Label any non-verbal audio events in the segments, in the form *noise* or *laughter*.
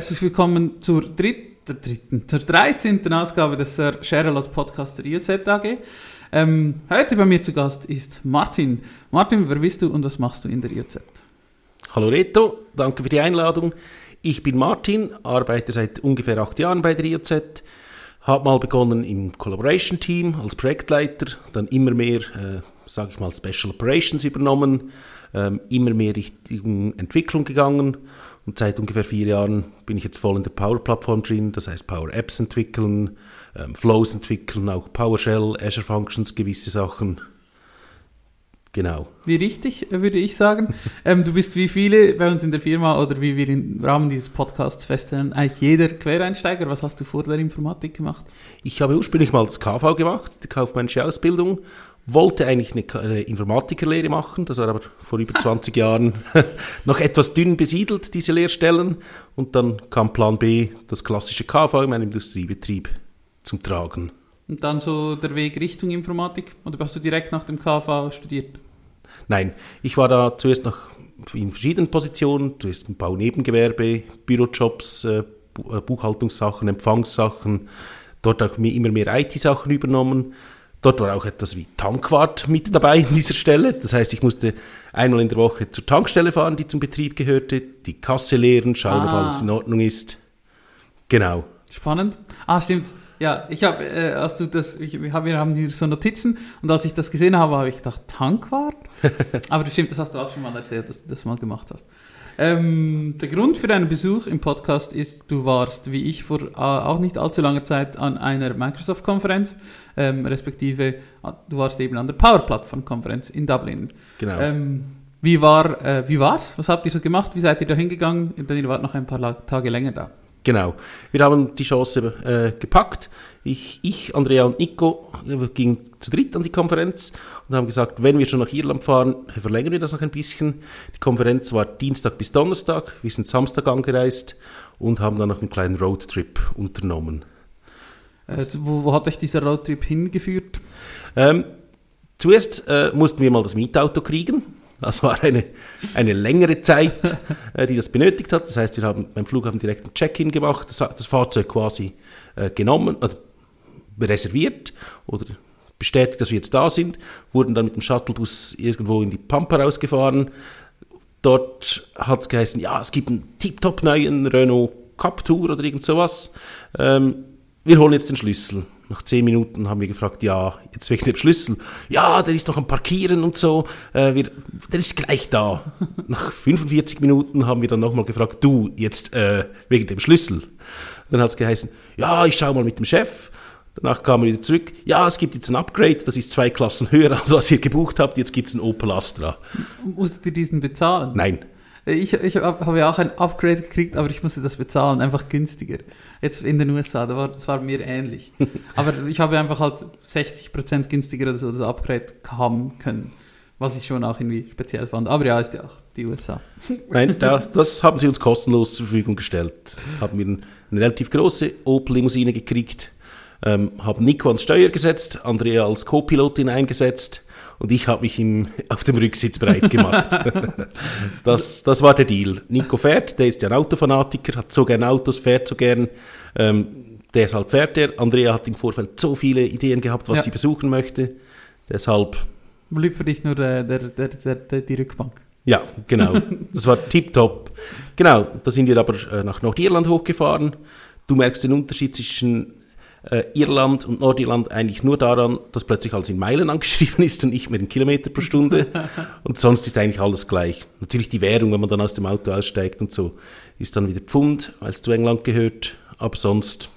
Herzlich willkommen zur dritten, dritten, zur 13. Ausgabe des Sir Sherlock Podcast der IOZ AG. Ähm, heute bei mir zu Gast ist Martin. Martin, wer bist du und was machst du in der IOZ? Hallo Reto, danke für die Einladung. Ich bin Martin, arbeite seit ungefähr acht Jahren bei der IOZ, habe mal begonnen im Collaboration Team als Projektleiter, dann immer mehr, äh, sage ich mal, Special Operations übernommen, ähm, immer mehr Richtung Entwicklung gegangen und seit ungefähr vier Jahren bin ich jetzt voll in der Power-Plattform drin, das heißt Power Apps entwickeln, ähm, Flows entwickeln, auch PowerShell, Azure Functions, gewisse Sachen. Genau. Wie richtig, würde ich sagen. *laughs* ähm, du bist wie viele bei uns in der Firma oder wie wir im Rahmen dieses Podcasts feststellen, eigentlich jeder Quereinsteiger. Was hast du vor der Informatik gemacht? Ich habe ursprünglich mal das KV gemacht, die kaufmännische Ausbildung, wollte eigentlich eine Informatikerlehre machen, das war aber vor über *laughs* 20 Jahren *laughs* noch etwas dünn besiedelt, diese Lehrstellen. Und dann kam Plan B, das klassische KV in meinem Industriebetrieb zum Tragen. Und dann so der Weg Richtung Informatik? Oder hast du direkt nach dem KV studiert? Nein, ich war da zuerst noch in verschiedenen Positionen, zuerst im Baunebengewerbe, Bürojobs, äh, Buchhaltungssachen, Empfangssachen, dort auch immer mehr IT-Sachen übernommen Dort war auch etwas wie Tankwart mit dabei in dieser Stelle. Das heißt, ich musste einmal in der Woche zur Tankstelle fahren, die zum Betrieb gehörte, die Kasse leeren, schauen, ah. ob alles in Ordnung ist. Genau. Spannend. Ah, stimmt. Ja, ich habe, äh, als du das, ich, wir haben hier so Notizen und als ich das gesehen habe, habe ich gedacht, Tankwart? *laughs* Aber das stimmt, das hast du auch schon mal erzählt, dass du das mal gemacht hast. Ähm, der Grund für deinen Besuch im Podcast ist, du warst, wie ich, vor äh, auch nicht allzu langer Zeit an einer Microsoft-Konferenz, ähm, respektive äh, du warst eben an der Power Plattform-Konferenz in Dublin. Genau. Ähm, wie war äh, wie war's? Was habt ihr so gemacht? Wie seid ihr da hingegangen? Denn ihr wart noch ein paar Tage länger da. Genau. Wir haben die Chance äh, gepackt. Ich, ich, Andrea und Nico äh, gingen zu dritt an die Konferenz und haben gesagt, wenn wir schon nach Irland fahren, verlängern wir das noch ein bisschen. Die Konferenz war Dienstag bis Donnerstag. Wir sind Samstag angereist und haben dann noch einen kleinen Roadtrip unternommen. Äh, wo, wo, hat euch dieser Roadtrip hingeführt? Ähm, zuerst äh, mussten wir mal das Mietauto kriegen. Das war eine, eine längere Zeit, *laughs* äh, die das benötigt hat. Das heißt, wir haben beim Flughafen direkt ein Check-in gemacht, das, das, Fahrzeug quasi äh, genommen, äh, reserviert oder bestätigt, dass wir jetzt da sind, wurden dann mit dem Shuttlebus irgendwo in die Pampa rausgefahren. Dort hat es geheißen, ja, es gibt einen tiptop neuen Renault Captur oder irgend sowas. Ähm, wir holen jetzt den Schlüssel. Nach zehn Minuten haben wir gefragt, ja, jetzt wegen dem Schlüssel. Ja, der ist noch am Parkieren und so. Äh, wir, der ist gleich da. *laughs* Nach 45 Minuten haben wir dann nochmal gefragt, du, jetzt äh, wegen dem Schlüssel. Dann hat es geheißen, ja, ich schaue mal mit dem Chef. Danach kamen wir wieder zurück. Ja, es gibt jetzt ein Upgrade, das ist zwei Klassen höher, *laughs* als was ihr gebucht habt. Jetzt gibt es einen Opel Astra. Musstet ihr diesen bezahlen? Nein. Ich, ich habe ja auch ein Upgrade gekriegt, aber ich musste das bezahlen, einfach günstiger. Jetzt in den USA, da war, das war mir ähnlich. *laughs* aber ich habe einfach halt 60% günstiger oder so das Upgrade haben können, was ich schon auch irgendwie speziell fand. Aber ja, ist ja auch die USA. *laughs* Nein, das, haben sie uns kostenlos zur Verfügung gestellt. Jetzt haben wir eine relativ große Opel-Limousine gekriegt, ähm, haben Nico ans Steuer gesetzt, Andrea als Co-Pilotin eingesetzt und ich habe mich im, auf dem Rücksitz breit gemacht. *laughs* das, das war der Deal. Nico fährt, der ist ja ein Autofanatiker, hat so gern Autos, fährt so gern. Ähm, deshalb fährt er. Andrea hat im Vorfeld so viele Ideen gehabt, was ja. sie besuchen möchte. Deshalb. Blieb für dich nur der, der, der, der, die Rückbank. Ja, genau. Das war tipptopp. Genau, da sind wir aber äh, nach Nordirland hochgefahren. Du merkst den Unterschied zwischen äh, Irland und Nordirland eigentlich nur daran, dass plötzlich alles in Meilen angeschrieben ist und nicht mehr in Kilometer pro Stunde. *laughs* und sonst ist eigentlich alles gleich. Natürlich die Währung, wenn man dann aus dem Auto aussteigt und so, ist dann wieder Pfund, weil es zu England gehört. Aber sonst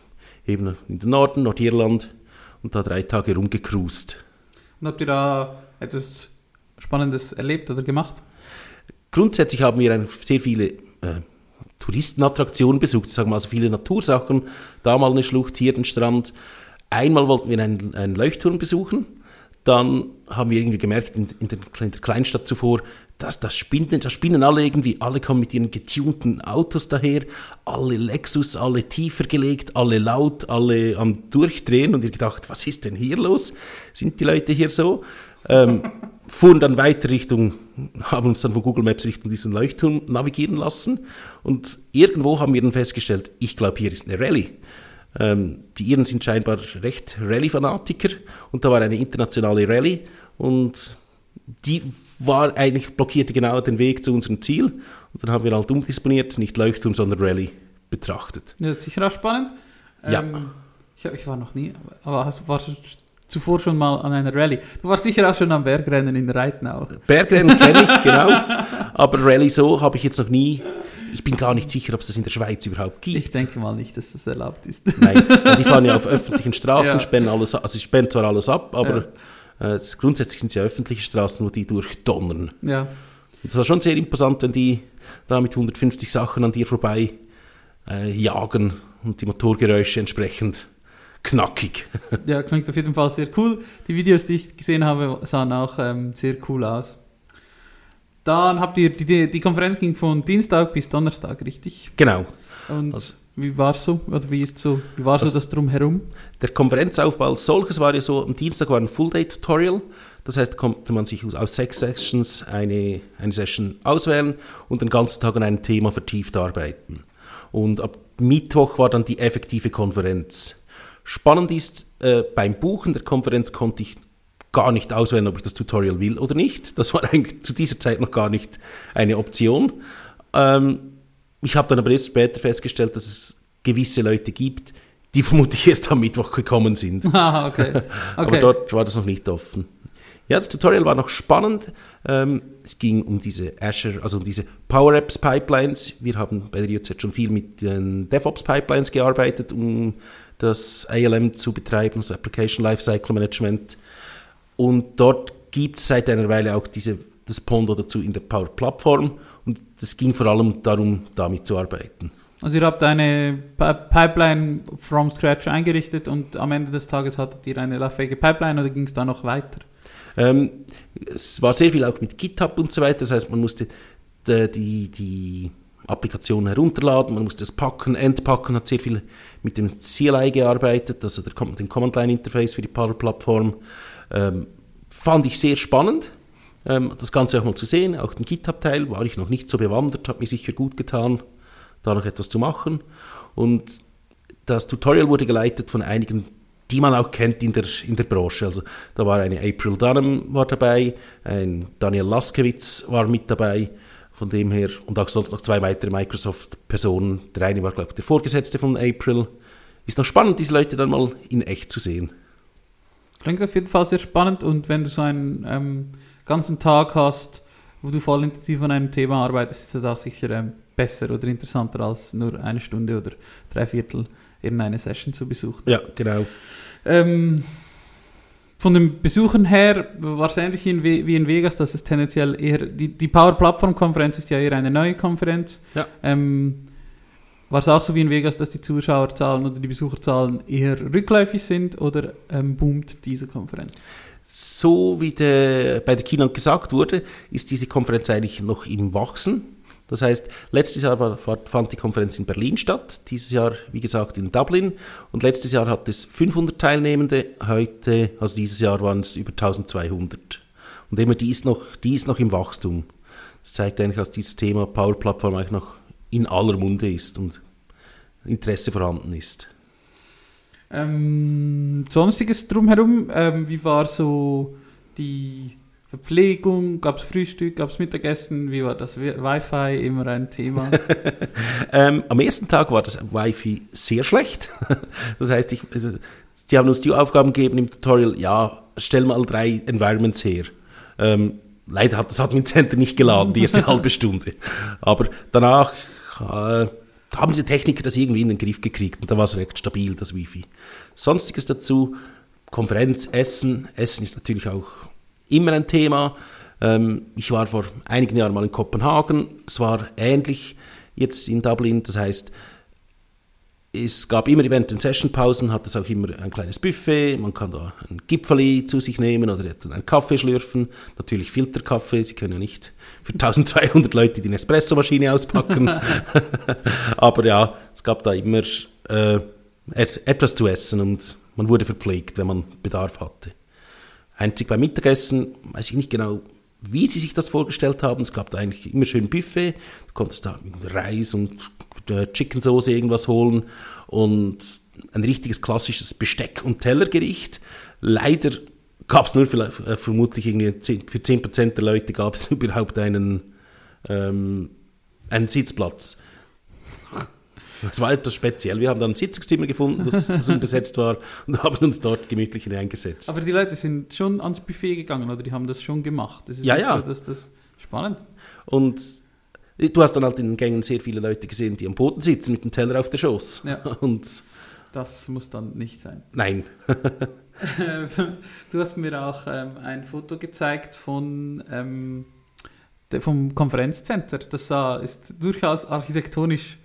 eben in den Norden, Nordirland und da drei Tage rumgecruised. Und habt ihr da etwas Spannendes erlebt oder gemacht? Grundsätzlich haben wir sehr viele äh, Touristenattraktionen besucht, sagen wir also viele Natursachen, da mal eine Schlucht, hier den Strand. Einmal wollten wir einen, einen Leuchtturm besuchen, dann haben wir irgendwie gemerkt, in, in, der, in der Kleinstadt zuvor, das, das, spinnen, das spinnen alle irgendwie, alle kommen mit ihren getunten Autos daher, alle Lexus, alle tiefer gelegt, alle laut, alle am Durchdrehen und ihr gedacht, was ist denn hier los? Sind die Leute hier so? Ähm, *laughs* fuhren dann weiter Richtung, haben uns dann von Google Maps Richtung diesen Leuchtturm navigieren lassen und irgendwo haben wir dann festgestellt, ich glaube, hier ist eine Rallye. Ähm, die Iren sind scheinbar recht Rallye-Fanatiker und da war eine internationale Rallye und die war eigentlich, blockierte genau den Weg zu unserem Ziel und dann haben wir halt umdisponiert, nicht Leuchtturm, sondern Rallye betrachtet. Ja, sicher auch spannend. Ja. Ähm, ich, ich war noch nie, aber hast, warst du zuvor schon mal an einer Rallye? Du warst sicher auch schon am Bergrennen in Reitnau. Bergrennen *laughs* kenne ich, genau. Aber Rallye so habe ich jetzt noch nie. Ich bin gar nicht sicher, ob es das in der Schweiz überhaupt gibt. Ich denke mal nicht, dass das erlaubt ist. Nein, die fahren ja auf öffentlichen *laughs* Straßen, Ja. spenden alles, also sie spenden zwar alles ab, aber äh, grundsätzlich sind es ja öffentliche Straßen, wo die durchdonnern. Ja. Das war schon sehr imposant, wenn die da mit 150 Sachen an dir vorbei äh, jagen und die Motorgeräusche entsprechend knackig. *laughs* ja, klingt auf jeden Fall sehr cool. Die Videos, die ich gesehen habe, sahen auch ähm, sehr cool aus. Dann habt ihr, die, die, die Konferenz ging von Dienstag bis Donnerstag, richtig? genau. Und Also- wie war es so? Oder wie ist so? Wie war so Also- das Drumherum? Der Konferenzaufbau als solches war ja so, am Dienstag war ein Full-Day-Tutorial. Das heißt, konnte man sich aus- aus sechs Sessions eine, eine Session auswählen und den ganzen Tag an einem Thema vertieft arbeiten. Und ab Mittwoch war dann die effektive Konferenz. Spannend ist, äh, beim Buchen der Konferenz konnte ich gar nicht auswählen, ob ich das Tutorial will oder nicht. Das war *laughs* eigentlich zu dieser Zeit noch gar nicht eine Option. Ähm, ich habe dann aber erst später festgestellt, dass es gewisse Leute gibt, die vermutlich erst am Mittwoch gekommen sind. *laughs* Ah, okay. *laughs* Aber okay. dort war das noch nicht offen. Ja, das Tutorial war noch spannend. Ähm, es ging um diese Azure, also um diese Power Apps Pipelines. Wir haben bei der IOZ schon viel mit den DevOps Pipelines gearbeitet, um das ALM zu betreiben, also Application Lifecycle Management. Und dort gibt es seit einer Weile auch diese, das Pondo dazu in der Power Plattform. Und es ging vor allem darum, damit zu arbeiten. Also ihr habt eine Pi- Pipeline from scratch eingerichtet und am Ende des Tages hattet ihr eine lauffähige Pipeline oder ging es da noch weiter? Ähm, es war sehr viel auch mit GitHub und so weiter. Das heißt, man musste die, die, die Applikation herunterladen, man musste es packen, entpacken, hat sehr viel mit dem CLI gearbeitet, also der, dem Command-Line-Interface für die Power-Plattform. Ähm, fand ich sehr spannend, ähm, das Ganze auch mal zu sehen. Auch den GitHub-Teil war ich noch nicht so bewandert, hat mir sicher gut getan, da noch etwas zu machen. Und das Tutorial wurde geleitet von einigen, die man auch kennt in der, in der Branche. Also da war eine April Dunham war dabei, ein Daniel Laskewitz war mit dabei, von dem her, und auch sonst noch zwei weitere Microsoft-Personen. Der eine war, glaube ich, der Vorgesetzte von April. Ist noch spannend, diese Leute dann mal in echt zu sehen. Klingt auf jeden Fall sehr spannend und wenn du so einen ähm, ganzen Tag hast, wo du voll intensiv an einem Thema arbeitest, ist das auch sicher ähm, besser oder interessanter als nur eine Stunde oder drei Viertel irgendeine Session zu besuchen. Ja, genau. Ähm, von den Besuchen her war es ähnlich in, wie in Vegas, dass es tendenziell eher, die, die Power Plattform Konferenz ist ja eher eine neue Konferenz. Ja. Ähm, war es auch so wie in Vegas, dass die Zuschauerzahlen oder die Besucherzahlen eher rückläufig sind oder ähm, boomt diese Konferenz? So wie der, bei der Keynote gesagt wurde, ist diese Konferenz eigentlich noch im Wachsen. Das heißt, letztes Jahr war, fand die Konferenz in Berlin statt, dieses Jahr, wie gesagt, in Dublin. Und letztes Jahr hat es 500 Teilnehmende, heute, also dieses Jahr waren es über 1200. Und immer die ist noch, die ist noch im Wachstum. Das zeigt eigentlich, dass dieses Thema Power Plattform eigentlich noch in aller Munde ist und Interesse vorhanden ist. Ähm, sonstiges drumherum, ähm, wie war so die Verpflegung? Gab es Frühstück, gab es Mittagessen? Wie war das Wi- Wi-Fi? Immer ein Thema. *laughs* Ähm, am ersten Tag war das Wi-Fi sehr schlecht. *laughs* Das heißt, ich, also, sie haben uns die Aufgaben gegeben im Tutorial, ja, stell mal drei Environments her. Ähm, leider hat das Admin Center nicht geladen, die erste *laughs* halbe Stunde. Aber danach äh, haben die Techniker das irgendwie in den Griff gekriegt und da war es recht stabil, das Wi-Fi. Sonstiges dazu, Konferenz, Essen. Essen ist natürlich auch immer ein Thema. Ähm, ich war vor einigen Jahren mal in Kopenhagen. Es war ähnlich jetzt in Dublin. Das heißt, es gab immer während den Sessionpausen hat es auch immer ein kleines Buffet. Man kann da ein Gipfeli zu sich nehmen oder einen Kaffee schlürfen. Natürlich Filterkaffee. Sie können ja nicht für 1200 Leute die Nespresso-Maschine auspacken. *laughs* Aber ja, es gab da immer äh, etwas zu essen und man wurde verpflegt, wenn man Bedarf hatte. Einzig beim Mittagessen weiß ich nicht genau, wie sie sich das vorgestellt haben. Es gab da eigentlich immer schön Buffet. Du konntest da mit Reis und Chicken Soße irgendwas holen und ein richtiges klassisches Besteck- und Tellergericht. Leider gab es nur vielleicht, äh, vermutlich irgendwie 10, für 10% der Leute gab es *laughs* überhaupt einen, ähm, einen Sitzplatz. Das war etwas speziell. Wir haben dann ein Sitzungszimmer gefunden, das, das unbesetzt war und haben uns dort gemütlich hineingesetzt. Aber die Leute sind schon ans Buffet gegangen oder die haben das schon gemacht. Das ist ja, ja. So, dass das spannend. Und Du hast dann halt in den Gängen sehr viele Leute gesehen, die am Boden sitzen mit dem Teller auf der Schoß. Ja. *laughs* Und das muss dann nicht sein. *laughs* Nein. du hast mir auch ähm, ein Foto gezeigt von, ähm, vom Konferenzcenter. Das sah, ist durchaus architektonisch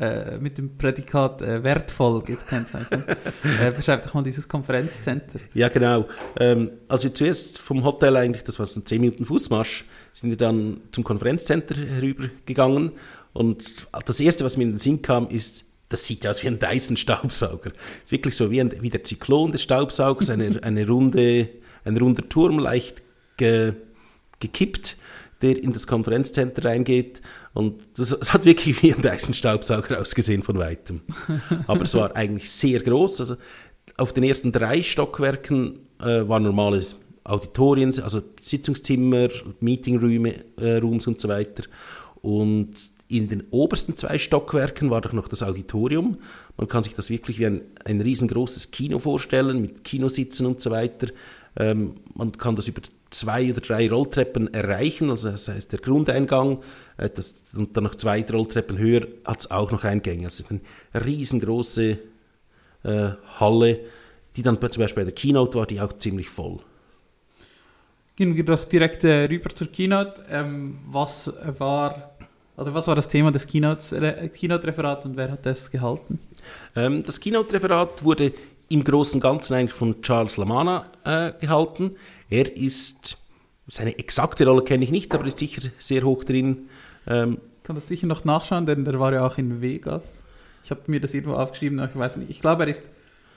äh, mit dem Prädikat äh, wertvoll gekennzeichnet. *laughs* äh, beschreib doch mal dieses Konferenzcenter. Ja, genau. Ähm, als wir zuerst vom Hotel eigentlich, das war so ein 10 Minuten Fußmarsch, sind wir dann zum Konferenzcenter herübergegangen und das Erste, was mir in den Sinn kam, ist, das sieht ja aus wie ein Dyson-Staubsauger. Es ist wirklich so wie, ein, wie der Zyklon des Staubsaugers, eine, *laughs* eine runde, ein runder Turm, leicht ge, gekippt, der in das Konferenzcenter reingeht. Und das, das hat wirklich wie ein Dyson-Staubsauger ausgesehen von weitem. Aber es war eigentlich sehr groß. Also auf den ersten drei Stockwerken äh, war normales Auditorien, also Sitzungszimmer, Meetingräume äh, und so weiter. Und in den obersten zwei Stockwerken war doch noch das Auditorium. Man kann sich das wirklich wie ein, ein riesengroßes Kino vorstellen, mit Kinositzen und so weiter. Ähm, man kann das über zwei oder drei Rolltreppen erreichen, also das heißt der Grundeingang äh, das, und dann noch zwei Rolltreppen höher hat es auch noch Eingänge. Also eine riesengroße äh, Halle, die dann zum Beispiel bei der Keynote war, die auch ziemlich voll. Gehen wir doch direkt äh, rüber zur Keynote. Ähm, was war oder was war das Thema des Keynote-Referats und wer hat das gehalten? Ähm, das Keynote-Referat wurde im Großen und Ganzen eigentlich von Charles Lamana äh, gehalten. Er ist, seine exakte Rolle kenne ich nicht, aber ist sicher sehr hoch drin. Ähm, ich kann das sicher noch nachschauen, denn der war ja auch in Vegas. Ich habe mir das irgendwo aufgeschrieben, aber ich weiß nicht. Ich glaube, er ist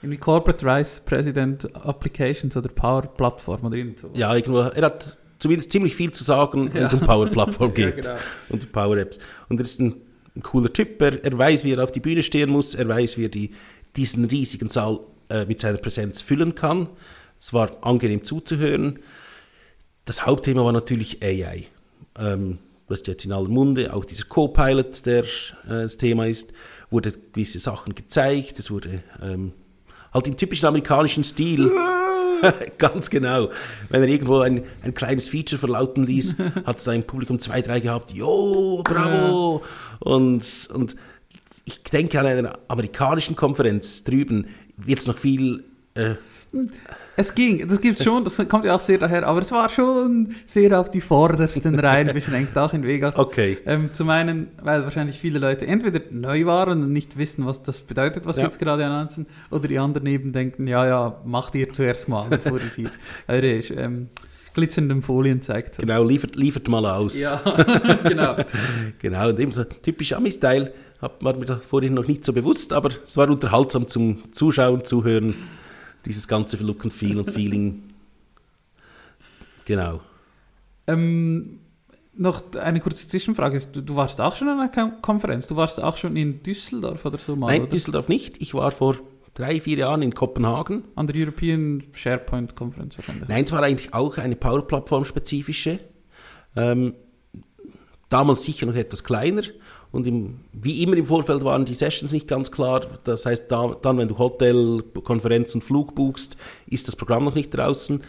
irgendwie Corporate Vice President Applications oder Power Plattform oder irgend so. Ja, irgendwo. Er hat zumindest ziemlich viel zu sagen, wenn ja. es um Power Plattform *laughs* geht ja, genau. und Power Apps. Und er ist ein, ein cooler Typ. Er, er, weiß, wie er auf die Bühne stehen muss. Er weiß, wie er die, diesen riesigen Saal äh, mit seiner Präsenz füllen kann. Es war angenehm zuzuhören. Das Hauptthema war natürlich AI. Ähm, das ist jetzt in aller Munde, auch dieser Co-Pilot, der äh, das Thema ist, wurde gewisse Sachen gezeigt, es wurde ähm, halt im typischen amerikanischen Stil. *laughs* Ganz genau. Wenn er irgendwo ein, ein kleines Feature verlauten ließ, *laughs* hat es da im Publikum zwei, drei gehabt, jo, bravo. Und, und ich denke, an einer amerikanischen Konferenz drüben wird es noch viel äh, es ging, das gibt schon, das kommt ja auch sehr daher, aber es war schon sehr auf die vordersten Reihen beschränkt, auch in Vegas. Okay. Ähm, zum einen, weil wahrscheinlich viele Leute entweder neu waren und nicht wissen, was das bedeutet, was ja. jetzt gerade announcen, oder die anderen eben denken, ja, ja, macht ihr zuerst mal, bevor ihr hier *laughs* eure ähm, glitzernden Folien zeigt. Genau, liefert, liefert mal aus. Ja, *laughs* genau. *laughs* genau, und eben so typisch Ami-Style, war mir vorhin noch nicht so bewusst, aber es war unterhaltsam zum Zuschauen, Zuhören dieses ganze Look and Feel und Feeling. Genau. Ähm, noch eine kurze Zwischenfrage. Du, du, warst auch schon an einer Konferenz? Du warst auch schon in Düsseldorf oder so mal? Nein, oder? Düsseldorf nicht. Ich war vor drei, vier Jahren in Kopenhagen. An der European SharePoint Conference wahrscheinlich? Nein, es war eigentlich auch eine Power-Plattform-spezifische. Ähm, damals sicher noch etwas kleiner und im, wie immer im Vorfeld waren die Sessions nicht ganz klar. Das heißt, da, dann, wenn du Hotel, Konferenz und Flug buchst, ist das Programm noch nicht draußen.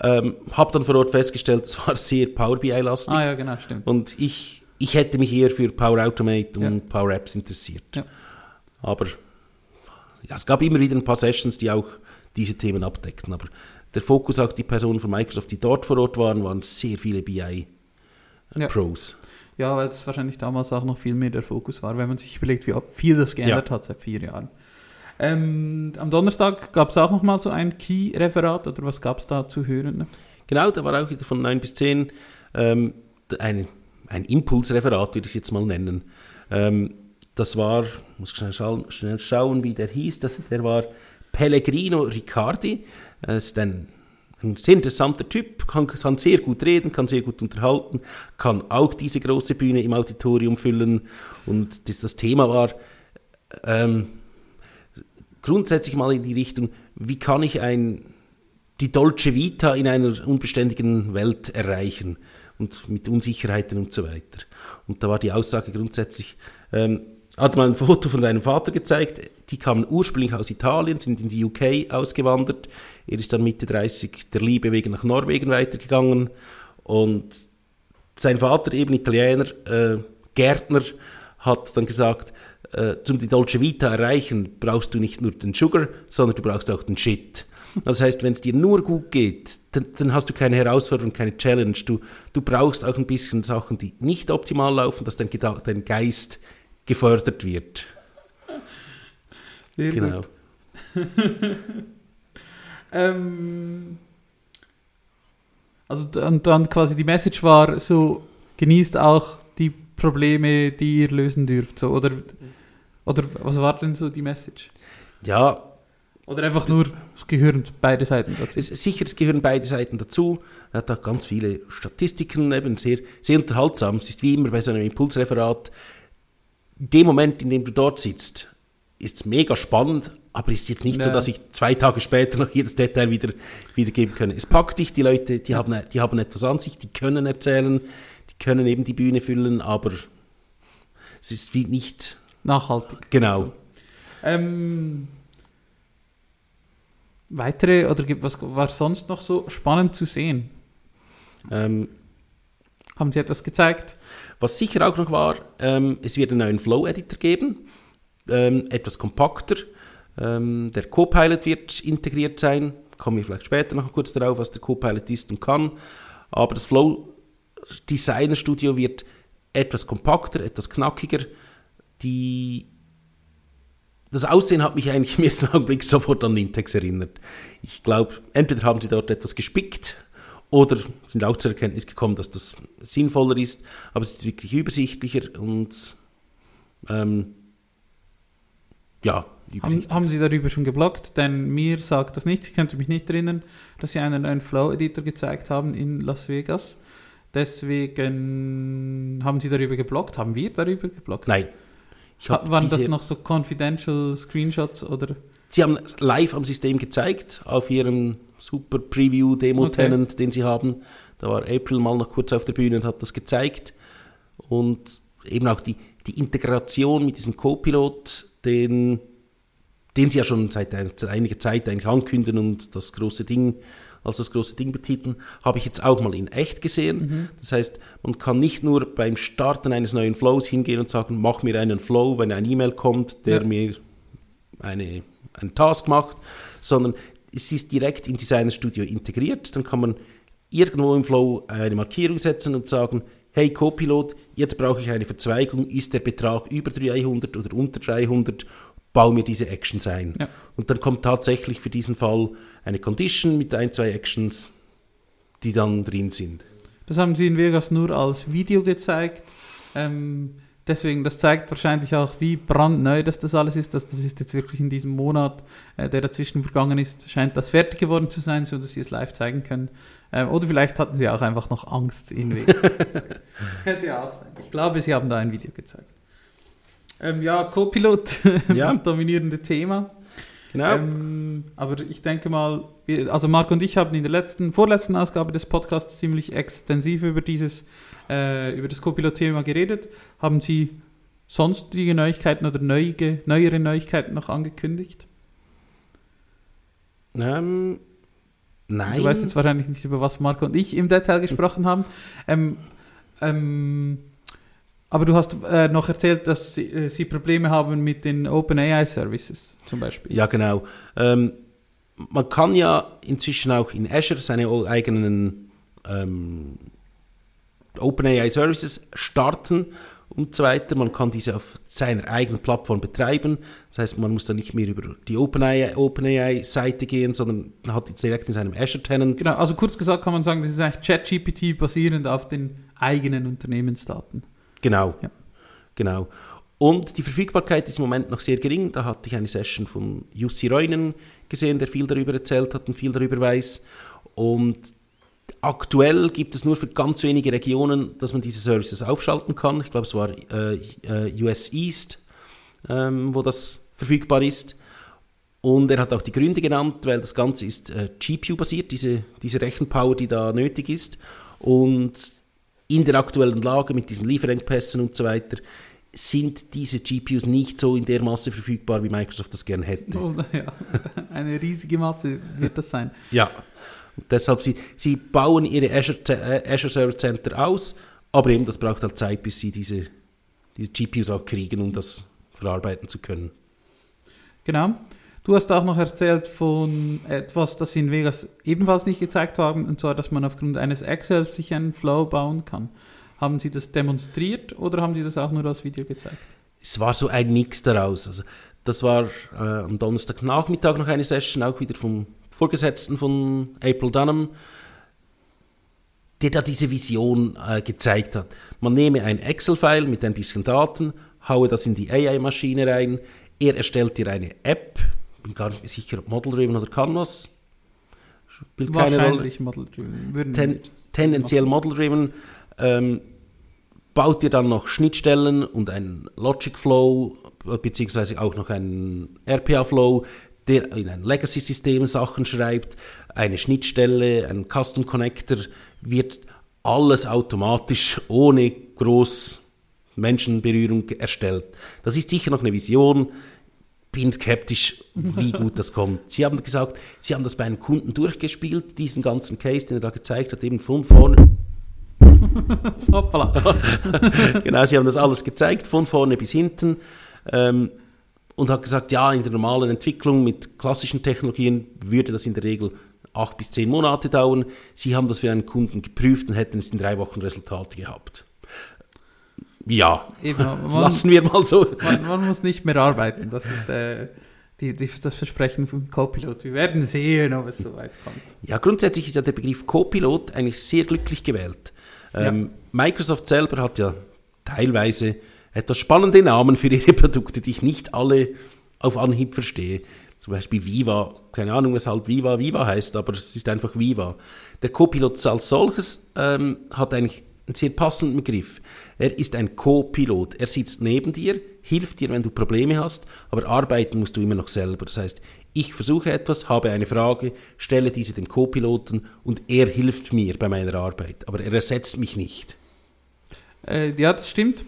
Ähm, habe dann vor Ort festgestellt, *laughs* es war sehr Power BI-lastig. Ah ja, genau, stimmt. Und ich, ich hätte mich eher für Power Automate und ja. Power Apps interessiert. Ja. Aber ja, es gab immer wieder ein paar Sessions, die auch diese Themen abdeckten. Aber der Fokus, auch die Personen von Microsoft, die dort vor Ort waren, waren sehr viele BI-Pros. Ja. Ja, weil es wahrscheinlich damals auch noch viel mehr der Fokus war, wenn man sich überlegt, wie viel das geändert ja. hat seit vier Jahren. Ähm, am Donnerstag gab es auch noch mal so ein Key-Referat oder was gab es da zu hören? Genau, da war auch wieder von 9 bis 10 ähm, ein, ein Impulsreferat, würde ich es jetzt mal nennen. Ähm, das war, muss schnell schauen, schnell schauen, wie der hieß, das, der war Pellegrino Riccardi. Er ist ein ein sehr interessanter Typ, kann, kann, sehr gut reden, kann sehr gut unterhalten, kann auch diese große Bühne im Auditorium füllen. Und das, das Thema war ähm, grundsätzlich mal in die Richtung, wie kann ich ein, die Dolce Vita in einer unbeständigen Welt erreichen und mit Unsicherheiten und so weiter. Und da war die Aussage grundsätzlich, ähm, hat mal ein Foto von seinem Vater gezeigt. Die kamen ursprünglich aus Italien, sind in die UK ausgewandert. Er ist dann Mitte 30 der Liebe wegen nach Norwegen weitergegangen. Und sein Vater, eben Italiener, äh, Gärtner, hat dann gesagt, äh, zum die Dolce Vita erreichen, brauchst du nicht nur den Sugar, sondern du brauchst auch den Shit. Das heißt, wenn es dir nur gut geht, dann, dann, hast du keine Herausforderung, keine Challenge. Du, du brauchst auch ein bisschen Sachen, die nicht optimal laufen, dass dein, dein Geist gefördert wird. Sehr genau. *laughs* ähm, also dann, dann quasi die Message war so, genießt auch die Probleme, die ihr lösen dürft. So, oder, oder was war denn so die Message? Ja. Oder einfach nur, es gehören beide Seiten dazu. Es, sicher, es gehören beide Seiten dazu. Er hat auch ganz viele Statistiken, eben sehr, sehr unterhaltsam. Es ist wie immer bei so einem Impulsreferat, dem Moment, in dem du dort sitzt, ist es mega spannend, aber es ist jetzt nicht ja. so, dass ich zwei Tage später *laughs* noch jedes Detail wieder wiedergeben kann. Es packt dich, die Leute, die haben, die haben etwas an sich, die können erzählen, die können eben die Bühne füllen, aber es ist wie nicht nachhaltig. Genau. Also, ähm, weitere oder was war sonst noch so spannend zu sehen? Ähm, haben Sie etwas gezeigt? Was sicher auch noch war, ähm, es wird einen neuen Flow-Editor geben, ähm, etwas kompakter. Ähm, der Copilot wird integriert sein. Kommen wir vielleicht später noch kurz darauf, was der Copilot ist und kann. Aber das Flow Designer Studio wird etwas kompakter, etwas knackiger. Die das Aussehen hat mich eigentlich im ersten *laughs* Augenblick sofort an Nintex erinnert. Ich glaube, entweder haben sie dort etwas gespickt oder sind auch zur Erkenntnis gekommen, dass das sinnvoller ist, aber es ist wirklich übersichtlicher und ähm, ja. Haben, haben, Sie darüber schon geblockt? Denn mir sagt das nichts. Ich könnte mich nicht erinnern, dass Sie einen neuen Flow-Editor gezeigt haben in Las Vegas. Deswegen haben Sie darüber geblockt? Haben wir darüber geblockt? Nein. Waren das noch so confidential Screenshots oder? Sie haben live am System gezeigt, auf Ihrem super Preview-Demo-Tenant, okay. den Sie haben. Da war April mal noch kurz auf der Bühne und hat das gezeigt. Und eben auch die, die Integration mit diesem Copilot, den, den Sie ja schon seit, seit einiger Zeit eigentlich ankündigen und das große Ding als das große Ding betiteln, habe ich jetzt auch mal in echt gesehen. Mhm. Das heißt, man kann nicht nur beim Starten eines neuen Flows hingehen und sagen, mach mir einen Flow, wenn ein E-Mail kommt, der ja. mir eine, einen Task macht, sondern es ist direkt im Designer Studio integriert. Dann kann man irgendwo im Flow eine Markierung setzen und sagen, hey Copilot, jetzt brauche ich eine Verzweigung, ist der Betrag über 300 oder unter 300, bau mir diese Actions ein. Ja. Und dann kommt tatsächlich für diesen Fall eine Condition mit ein, zwei Actions, die dann drin sind. Das haben Sie in Vegas nur als Video gezeigt. Ähm, Deswegen, das zeigt wahrscheinlich auch, wie brandneu das, das alles ist. Das, das ist jetzt wirklich in diesem Monat, äh, der dazwischen vergangen ist, scheint das fertig geworden zu sein, sodass sie es live zeigen können. Ähm, oder vielleicht hatten sie auch einfach noch Angst in Weg. das könnte ja auch sein. Ich glaube, sie haben da ein Video gezeigt. Ähm, ja, Copilot, *laughs* ja. das dominierende Thema. Genau. Ähm, aber ich denke mal, wir, also Marc und ich haben in der letzten, vorletzten Ausgabe des Podcasts ziemlich extensiv über dieses äh, über das Copilot-Thema geredet. Haben Sie sonstige Neuigkeiten oder neue, neuere Neuigkeiten noch angekündigt? Ähm, nein. Du weißt jetzt wahrscheinlich nicht, über was Marco und ich im Detail gesprochen haben. Ähm, ähm, aber du hast äh, noch erzählt, dass sie, äh, sie, Probleme haben mit den OpenAI-Services zum Beispiel. Ja, genau. Ähm, man kann ja inzwischen auch in Azure seine eigenen ähm, OpenAI Services starten und so weiter. Man kann diese auf seiner eigenen Plattform betreiben. Das heißt, man muss dann nicht mehr über die OpenAI-Seite OpenAI gehen, sondern man hat es direkt in seinem Azure-Tenant. Genau, also kurz gesagt kann man sagen, das ist eigentlich ChatGPT basierend auf den eigenen Unternehmensdaten. Genau, ja. genau. Und die Verfügbarkeit ist im Moment noch sehr gering. Da hatte ich eine Session von Jussi Reunen gesehen, der viel darüber erzählt hat und viel darüber weiß. Und aktuell gibt es nur für ganz wenige Regionen, dass man diese Services aufschalten kann. Ich glaube, es war äh, äh US East, ähm, wo das verfügbar ist. Und er hat auch die Gründe genannt, weil das Ganze ist äh, GPU-basiert, diese, diese Rechenpower, die da nötig ist. Und in der aktuellen Lage mit diesen Lieferengpässen und so weiter sind diese GPUs nicht so in der Masse verfügbar, wie Microsoft das gern hätte. Oh, ja. *laughs* Eine riesige Masse wird das sein. Ja. Und deshalb, sie, sie bauen ihre Azure, äh, Azure Server Center aus, aber eben, das braucht halt Zeit, bis sie diese, diese GPUs auch kriegen, um das verarbeiten zu können. Genau. Du hast auch noch erzählt von etwas, das sie in Vegas ebenfalls nicht gezeigt haben, und zwar, dass man aufgrund eines Excel sich einen Flow bauen kann. Haben Sie das demonstriert oder haben Sie das auch nur als Video gezeigt? Es war so ein Mix daraus. Also das war äh, am Donnerstagnachmittag noch eine Session, auch wieder vom Vorgesetzten von April Dunham, der da diese Vision äh, gezeigt hat. Man nehme ein Excel-File mit ein bisschen Daten, haue das in die AI-Maschine rein, er erstellt dir eine App, bin gar nicht sicher, ob Model-Driven oder Canvas, spielt keine Rolle. Model-Driven. Ten, tendenziell Model-Driven, ähm, baut dir dann noch Schnittstellen und einen Logic Flow, beziehungsweise auch noch einen RPA Flow, der in ein Legacy-System Sachen schreibt, eine Schnittstelle, ein Custom Connector, wird alles automatisch ohne groß Menschenberührung erstellt. Das ist sicher noch eine Vision. Bin skeptisch, wie gut das kommt. Sie haben gesagt, Sie haben das bei einem Kunden durchgespielt, diesen ganzen Case, den er da gezeigt hat, eben von vorne. *laughs* Hoppala. *laughs* genau, Sie haben das alles gezeigt, von vorne bis hinten. Ähm, und hat gesagt, ja, in der normalen Entwicklung mit klassischen Technologien würde das in der Regel acht bis zehn Monate dauern. Sie haben das für einen Kunden geprüft und hätten es in drei Wochen Resultate gehabt. Ja, Eben, man, lassen wir mal so. Man, man, muss nicht mehr arbeiten, das ist äh, die, die, das Versprechen von Copilot. Wir werden sehen, ob es so weit kommt. Ja, grundsätzlich ist ja der Begriff Copilot eigentlich sehr glücklich gewählt. Ähm, ja. Microsoft selber hat ja teilweise etwas spannende Namen für ihre *laughs* Produkte, die ich nicht alle auf Anhieb verstehe. Zum Beispiel Viva, keine Ahnung, weshalb Viva Viva heißt, aber es ist einfach Viva. Der Copilot als solches ähm, hat eigentlich sehr passenden Begriff. Er ist ein Co-Pilot. Er sitzt neben dir, hilft dir, wenn du Probleme hast, aber arbeiten musst du immer noch selber. Das heißt, ich versuche etwas, habe eine Frage, stelle diese dem Co-Piloten und er hilft mir bei meiner Arbeit, aber er ersetzt mich nicht. Äh, ja, das stimmt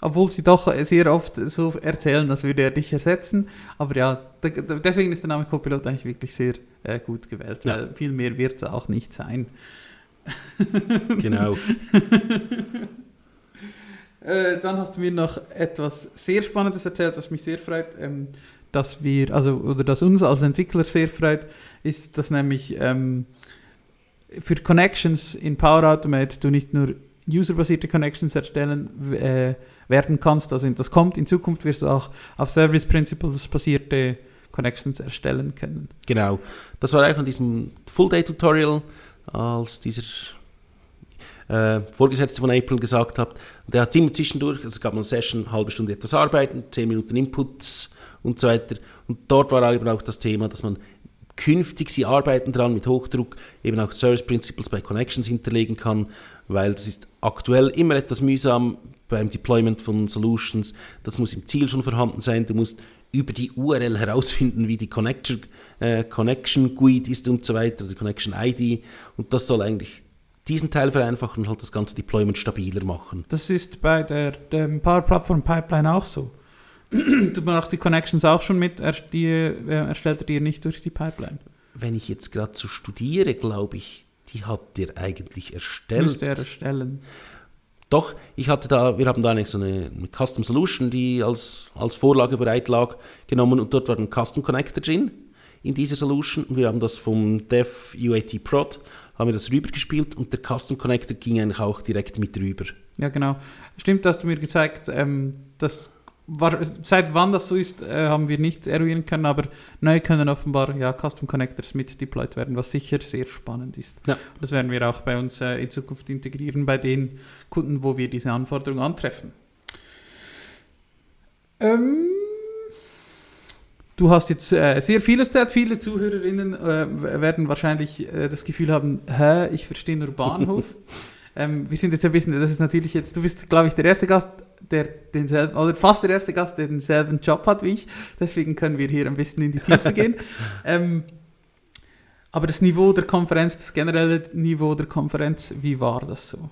obwohl sie doch sehr oft so erzählen, als würde er dich ersetzen. Aber ja, deswegen ist der Name Copilot eigentlich wirklich sehr äh, gut gewählt, ja. weil viel mehr wird es auch nicht sein. *laughs* genau. äh, dann hast du mir noch etwas sehr Spannendes erzählt, was mich sehr freut, ähm, dass wir, also oder dass uns als Entwickler sehr freut, ist, dass nämlich ähm, für Connections in Power Automate du nicht nur userbasierte Connections erstellen äh, werden kannst. Also das kommt in Zukunft, wirst du auch auf Service Principles basierte Connections erstellen können. Genau. Das war auch in diesem Full-Day-Tutorial, als dieser äh, Vorgesetzte von April gesagt hat. Der hat ziemlich zwischendurch, also es gab eine Session, eine halbe Stunde etwas arbeiten, zehn Minuten Inputs und so weiter. Und dort war eben auch das Thema, dass man künftig, sie arbeiten daran mit Hochdruck, eben auch Service Principles bei Connections hinterlegen kann, weil das ist aktuell immer etwas mühsam beim Deployment von Solutions. Das muss im Ziel schon vorhanden sein. Du musst über die URL herausfinden, wie die Connection, äh, Connection GUID ist und so weiter, die Connection ID. Und das soll eigentlich diesen Teil vereinfachen und halt das ganze Deployment stabiler machen. Das ist bei der, der Power Platform Pipeline auch so. *clears throat* du machst die Connections auch schon mit, die, äh, erstellt er dir nicht durch die Pipeline. Wenn ich jetzt gerade so studiere, glaube ich, die habt ihr eigentlich erstellt. Müsste er erstellen. Doch, ich hatte da, wir haben da eigentlich so eine, eine, Custom Solution, die als, als Vorlage bereit lag, genommen und dort war ein Custom Connector drin in dieser Solution und wir haben das vom Dev UAT Prod haben wir das rübergespielt und der Custom Connector ging eigentlich auch direkt mit rüber. Ja, genau. Stimmt, hast du mir gezeigt, ähm, das war, seit wann das so ist, äh, haben wir nicht eruieren können, aber neu können offenbar ja, Custom Connectors mit deployed werden, was sicher sehr spannend ist. Ja. Das werden wir auch bei uns äh, in Zukunft integrieren, bei den Kunden, wo wir diese Anforderungen antreffen. Ähm, du hast jetzt äh, sehr viel erzählt. Viele Zuhörerinnen äh, werden wahrscheinlich äh, das Gefühl haben, hä, ich verstehe nur Bahnhof. *laughs* ähm, wir sind jetzt ein bisschen, das ist natürlich jetzt, du bist, glaube ich, der erste Gast, der denselben, oder fast der erste Gast, der denselben Job hat wie ich. Deswegen können wir hier ein bisschen in die Tiefe gehen. *laughs* Ähm, aber das Niveau der Konferenz, das generelle Niveau der Konferenz, wie war das so?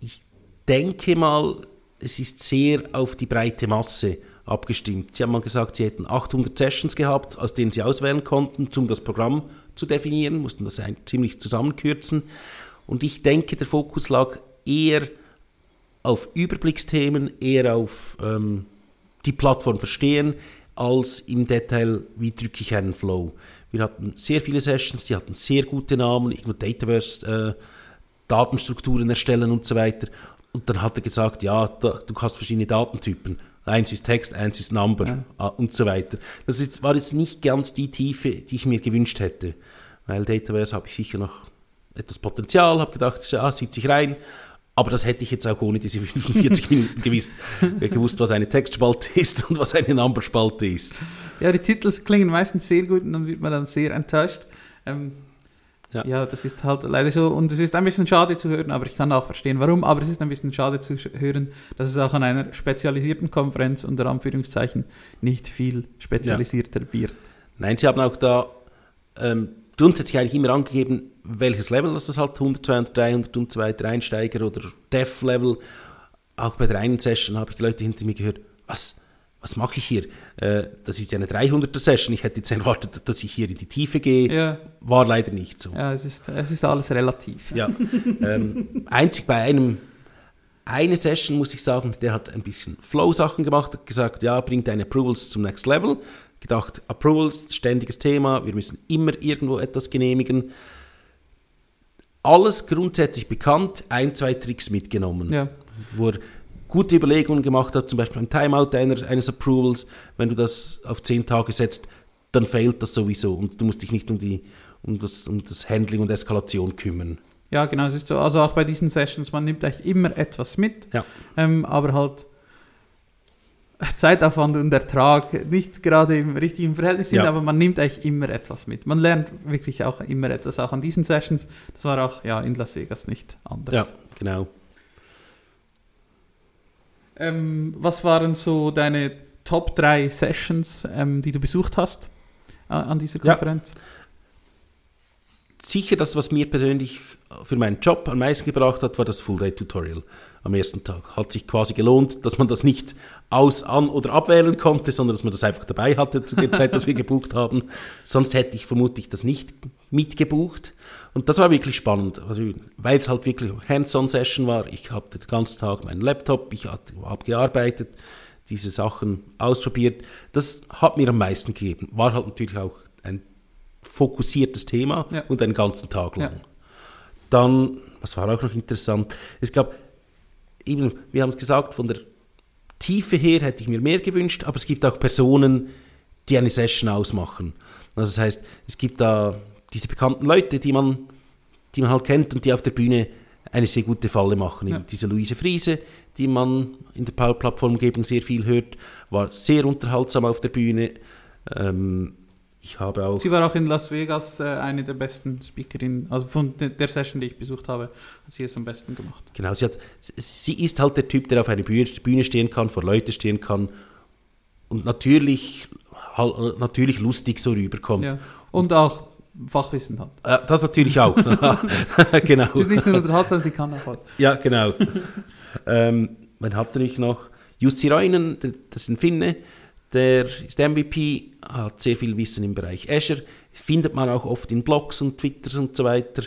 Ich denke mal, es ist sehr auf die breite Masse abgestimmt. Sie haben mal gesagt, sie hätten 800 Sessions gehabt, aus denen sie auswählen konnten, um das Programm zu definieren, mussten das ziemlich zusammenkürzen. Und ich denke, der Fokus lag eher auf Überblicksthemen, eher auf ähm, die Plattform verstehen, als im Detail, wie drücke ich einen Flow. Wir hatten sehr viele Sessions, die hatten sehr gute Namen, irgendwo Dataverse, äh, Datenstrukturen erstellen und so weiter. Und dann hat er gesagt, ja, da, du hast verschiedene Datentypen. Eins ist Text, eins ist Number ja. Ah, und so weiter. Das ist, war jetzt nicht ganz die Tiefe, die ich mir gewünscht hätte. Weil Dataverse habe ich sicher noch etwas Potenzial, habe gedacht, ja, sieht sich rein. Aber das hätte ich jetzt auch ohne diese *laughs* 45 Minuten gewusst, gewusst, was eine Textspalte *laughs* ist und was eine Numberspalte ist. Ja, die Titel klingen meistens sehr gut und dann wird man dann sehr enttäuscht. Ähm, ja. ja. das ist halt leider so. Und es ist ein bisschen schade zu hören, aber ich kann auch verstehen, warum. Aber es ist ein bisschen schade zu hören, dass es auch an einer spezialisierten Konferenz unter Anführungszeichen nicht viel spezialisierter ja. wird. Nein, Sie haben auch da ähm, grundsätzlich eigentlich immer angegeben, welches Level das ist halt 100, 200, 300 und so weiter, Einsteiger oder Dev-Level. Auch bei der einen Session habe ich die Leute hinter mir gehört, was, was mache ich hier? Äh, das ist ja eine 300er-Session, ich hätte jetzt erwartet, dass ich hier in die Tiefe gehe. Ja. War leider nicht so. Ja, es ist, es ist alles relativ. Ja. ähm, einzig bei einem eine Session, muss ich sagen, der hat ein bisschen Flow-Sachen gemacht, hat gesagt, ja, bring deine Approvals zum Next Level gedacht, Approvals, ständiges Thema, wir müssen immer irgendwo etwas genehmigen. Alles grundsätzlich bekannt, ein, zwei Tricks mitgenommen. Ja. Wo er gute Überlegungen gemacht hat, zum Beispiel beim Timeout einer, eines Approvals, wenn du das auf zehn Tage setzt, dann fehlt das sowieso und du musst dich nicht um, die, um, das, um das Handling und Eskalation kümmern. Ja, genau, es ist so. Also auch bei diesen Sessions, man nimmt eigentlich immer etwas mit, ja. ähm, aber halt Zeitaufwand und Ertrag nicht gerade im richtigen Verhältnis sind, ja. aber man nimmt eigentlich immer etwas mit. Man lernt wirklich auch immer etwas, auch an diesen Sessions. Das war auch ja, in Las Vegas nicht anders. Ja, genau. Ähm, was waren so deine Top 3 Sessions, ähm, die du besucht hast äh, an dieser Konferenz? Ja. Sicher, das, was mir persönlich für meinen Job am meisten gebracht hat, war das Full-Day-Tutorial am ersten Tag. Hat sich quasi gelohnt, dass man das nicht aus, an oder abwählen konnte, sondern dass man das einfach dabei hatte zu der Zeit, dass wir gebucht haben. Sonst hätte ich vermutlich das nicht mitgebucht. Und das war wirklich spannend, also, weil es halt wirklich Hands-on-Session war. Ich hatte den ganzen Tag meinen Laptop, ich habe gearbeitet, diese Sachen ausprobiert. Das hat mir am meisten gegeben. War halt natürlich auch ein fokussiertes Thema ja. und einen ganzen Tag lang. Ja. Dann, was war auch noch interessant, es gab eben, wir haben es gesagt, von der Tiefe her hätte ich mir mehr gewünscht, aber es gibt auch Personen, die eine Session ausmachen. Also das heißt, es gibt da diese bekannten Leute, die man, die man halt kennt und die auf der Bühne eine sehr gute Falle machen. Ja. Diese Luise Friese, die man in der Power-Plattform-Umgebung sehr viel hört, war sehr unterhaltsam auf der Bühne. Ähm, ich habe auch. Sie war auch in Las Vegas äh, eine der besten Speakerinnen, also von der Session, die ich besucht habe, hat sie es am besten gemacht. Genau, sie, hat, sie ist halt der Typ, der auf einer Bühne stehen kann, vor Leute stehen kann und natürlich, natürlich lustig so rüberkommt. Ja. Und auch Fachwissen hat. Äh, das natürlich auch. *laughs* *laughs* genau. Sie ist nicht nur unterhaltsam, sie kann auch was. Ja, genau. *laughs* ähm, man hat natürlich noch Jussi Reinen, das ist ein Finne, der ist MVP, hat sehr viel Wissen im Bereich Azure, findet man auch oft in Blogs und Twitters und so weiter.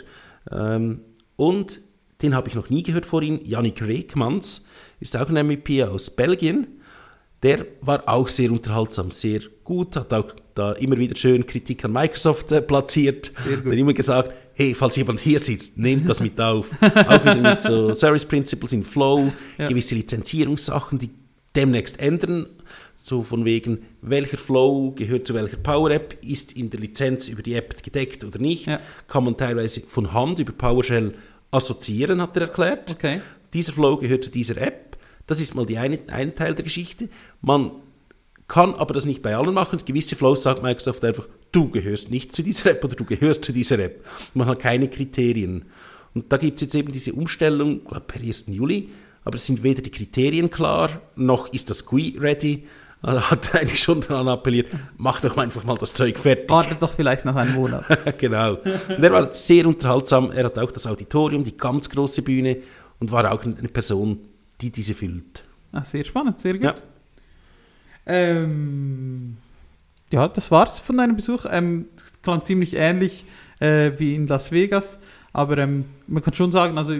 Ähm, und den habe ich noch nie gehört vor ihm, Yannick Rekmans, ist auch ein MVP aus Belgien. Der war auch sehr unterhaltsam, sehr gut, hat auch da immer wieder schön Kritik an Microsoft äh, platziert. Sehr gut. Hat immer gesagt, hey, falls jemand hier sitzt, nehmt das mit auf. *laughs* auch wieder mit so Service Principles in Flow, Ja. gewisse Lizenzierungssachen, die demnächst ändern. So von wegen, welcher Flow gehört zu welcher Power App, ist in der Lizenz über die App gedeckt oder nicht. Ja. Kann man teilweise von Hand über PowerShell assoziieren, hat er erklärt Okay. dieser Flow gehört zu dieser App. Das ist mal die eine, ein Teil der Geschichte. Man kann aber das nicht bei allen machen. Gewisse Flows sagt Microsoft einfach, du gehörst nicht zu dieser App oder du gehörst zu dieser App. Man hat keine Kriterien. Und da gibt es jetzt eben diese Umstellung glaub, per 1. Juli, aber es sind weder die Kriterien klar, noch ist das GUI ready. Also hat er eigentlich schon daran appelliert, mach doch einfach mal das Zeug fertig. Wartet doch vielleicht noch einen Monat. *laughs* genau. Und er war sehr unterhaltsam. Er hat auch das Auditorium, die ganz große Bühne und war auch eine Person, die diese füllt. Ah, sehr spannend, sehr gut. Ja. Ähm, ja, das war's von deinem Besuch. Ähm, das klang ziemlich ähnlich äh, wie in Las Vegas, aber ähm, man kann schon sagen, also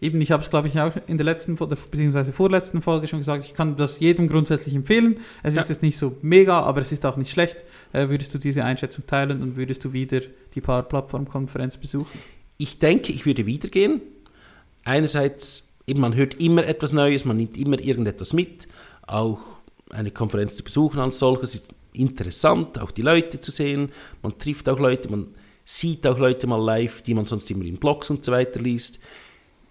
eben, ich habe es glaube ich auch in der letzten beziehungsweise vorletzten Folge schon gesagt, ich kann das jedem grundsätzlich empfehlen. Es Ja. ist jetzt nicht so mega, aber es ist auch nicht schlecht. Äh, würdest du diese Einschätzung teilen und würdest du wieder die Power Plattform Konferenz besuchen? Ich denke, ich würde wieder gehen. Einerseits, eben, man hört immer etwas Neues, man nimmt immer irgendetwas mit. Auch eine Konferenz zu besuchen als solches ist interessant, auch die Leute zu sehen. Man trifft auch Leute, man sieht auch Leute mal live, die man sonst immer in Blogs und so weiter liest.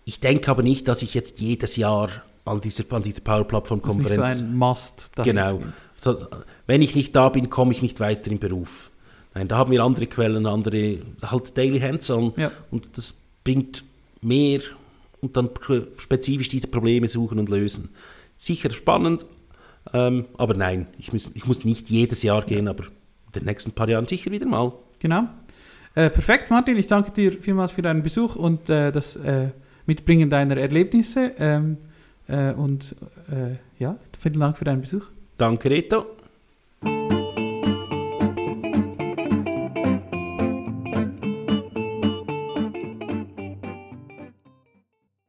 Ich denke aber nicht, dass ich jetzt jedes Jahr an dieser, an dieser Power Plattform Das ist so ein Must. Genau. gehen. So, wenn ich nicht da bin, komme ich nicht weiter im Beruf. Nein, da haben wir andere Quellen, andere, halt Daily Hands-on Ja. und das bringt mehr und dann spezifisch diese Probleme suchen und lösen. Sicher spannend, ähm, aber nein, ich muss, ich muss nicht jedes Jahr gehen, aber in den nächsten paar Jahren sicher wieder mal. Genau. Äh, perfekt, Martin. Ich danke dir vielmals für deinen Besuch und äh, das äh, Mitbringen deiner Erlebnisse. Ähm, äh, und äh, ja, vielen Dank für deinen Besuch. Danke, Reto.